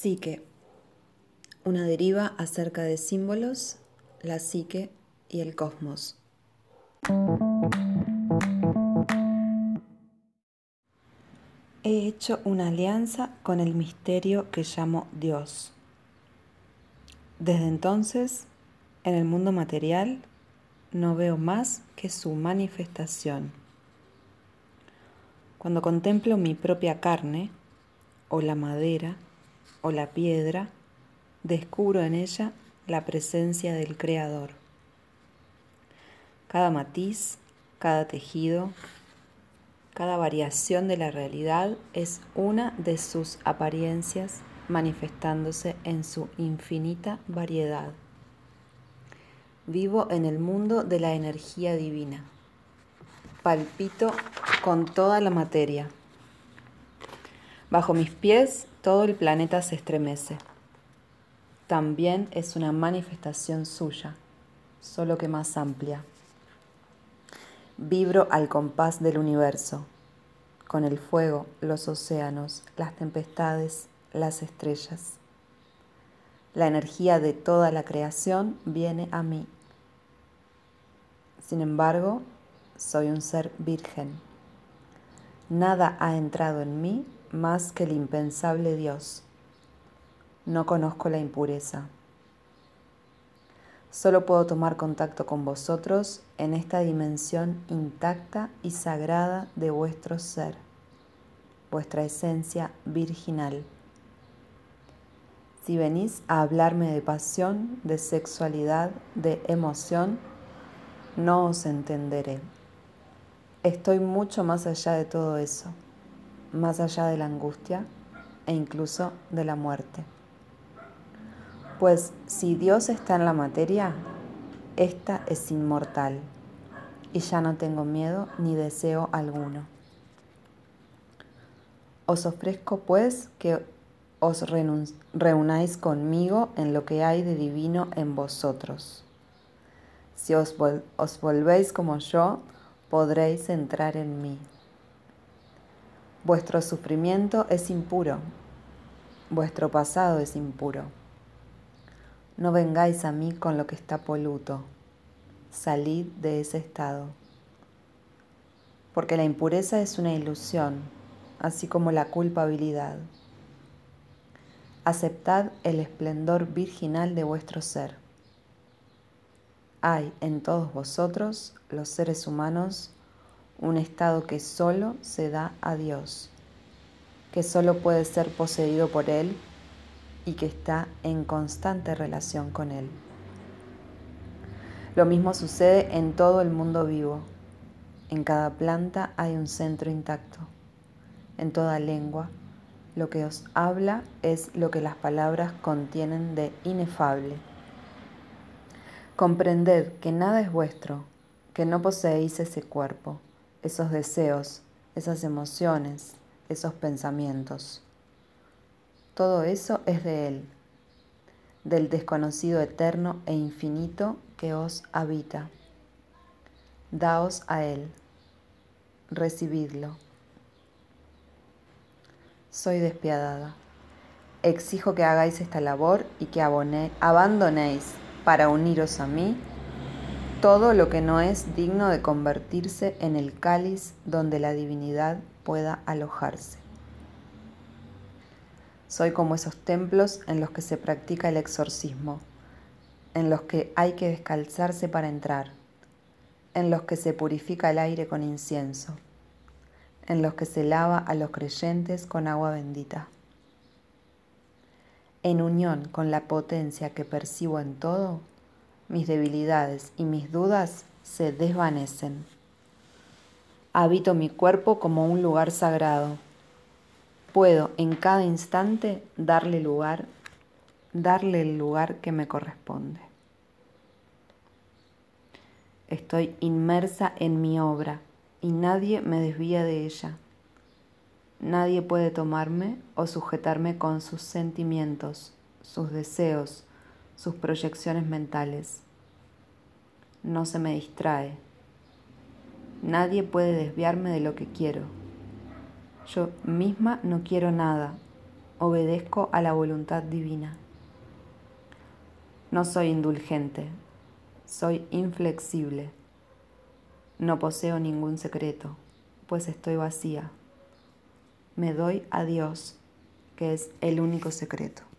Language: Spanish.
Psique. Una deriva acerca de símbolos, la psique y el cosmos. He hecho una alianza con el misterio que llamo Dios. Desde entonces, en el mundo material, no veo más que su manifestación. Cuando contemplo mi propia carne, o la madera, o la piedra, descubro en ella la presencia del Creador. Cada matiz, cada tejido, cada variación de la realidad es una de sus apariencias manifestándose en su infinita variedad. Vivo en el mundo de la energía divina. Palpito con toda la materia. Bajo mis pies todo el planeta se estremece. También es una manifestación suya, solo que más amplia. Vibro al compás del universo, con el fuego, los océanos, las tempestades, las estrellas. La energía de toda la creación viene a mí. Sin embargo, soy un ser virgen. Nada ha entrado en mí más que el impensable Dios. No conozco la impureza. Solo puedo tomar contacto con vosotros en esta dimensión intacta y sagrada de vuestro ser, vuestra esencia virginal. Si venís a hablarme de pasión, de sexualidad, de emoción, no os entenderé. Estoy mucho más allá de todo eso más allá de la angustia e incluso de la muerte. Pues si Dios está en la materia, esta es inmortal y ya no tengo miedo ni deseo alguno. Os ofrezco pues que os reunáis conmigo en lo que hay de divino en vosotros. Si os, os volvéis como yo, podréis entrar en mí. Vuestro sufrimiento es impuro, vuestro pasado es impuro. No vengáis a mí con lo que está poluto, salid de ese estado. Porque la impureza es una ilusión, así como la culpabilidad. Aceptad el esplendor virginal de vuestro ser. Hay en todos vosotros, los seres humanos, un estado que solo se da a Dios, que solo puede ser poseído por Él y que está en constante relación con Él. Lo mismo sucede en todo el mundo vivo. En cada planta hay un centro intacto. En toda lengua, lo que os habla es lo que las palabras contienen de inefable. Comprended que nada es vuestro, que no poseéis ese cuerpo esos deseos, esas emociones, esos pensamientos. Todo eso es de Él, del desconocido eterno e infinito que os habita. Daos a Él, recibidlo. Soy despiadada. Exijo que hagáis esta labor y que abandonéis para uniros a mí todo lo que no es digno de convertirse en el cáliz donde la divinidad pueda alojarse. Soy como esos templos en los que se practica el exorcismo, en los que hay que descalzarse para entrar, en los que se purifica el aire con incienso, en los que se lava a los creyentes con agua bendita. En unión con la potencia que percibo en todo, mis debilidades y mis dudas se desvanecen. Habito mi cuerpo como un lugar sagrado. Puedo en cada instante darle lugar, darle el lugar que me corresponde. Estoy inmersa en mi obra y nadie me desvía de ella. Nadie puede tomarme o sujetarme con sus sentimientos, sus deseos, sus proyecciones mentales. No se me distrae. Nadie puede desviarme de lo que quiero. Yo misma no quiero nada. obedezco a la voluntad divina. No soy indulgente, soy inflexible. No poseo ningún secreto, pues estoy vacía. Me doy a Dios, que es el único secreto.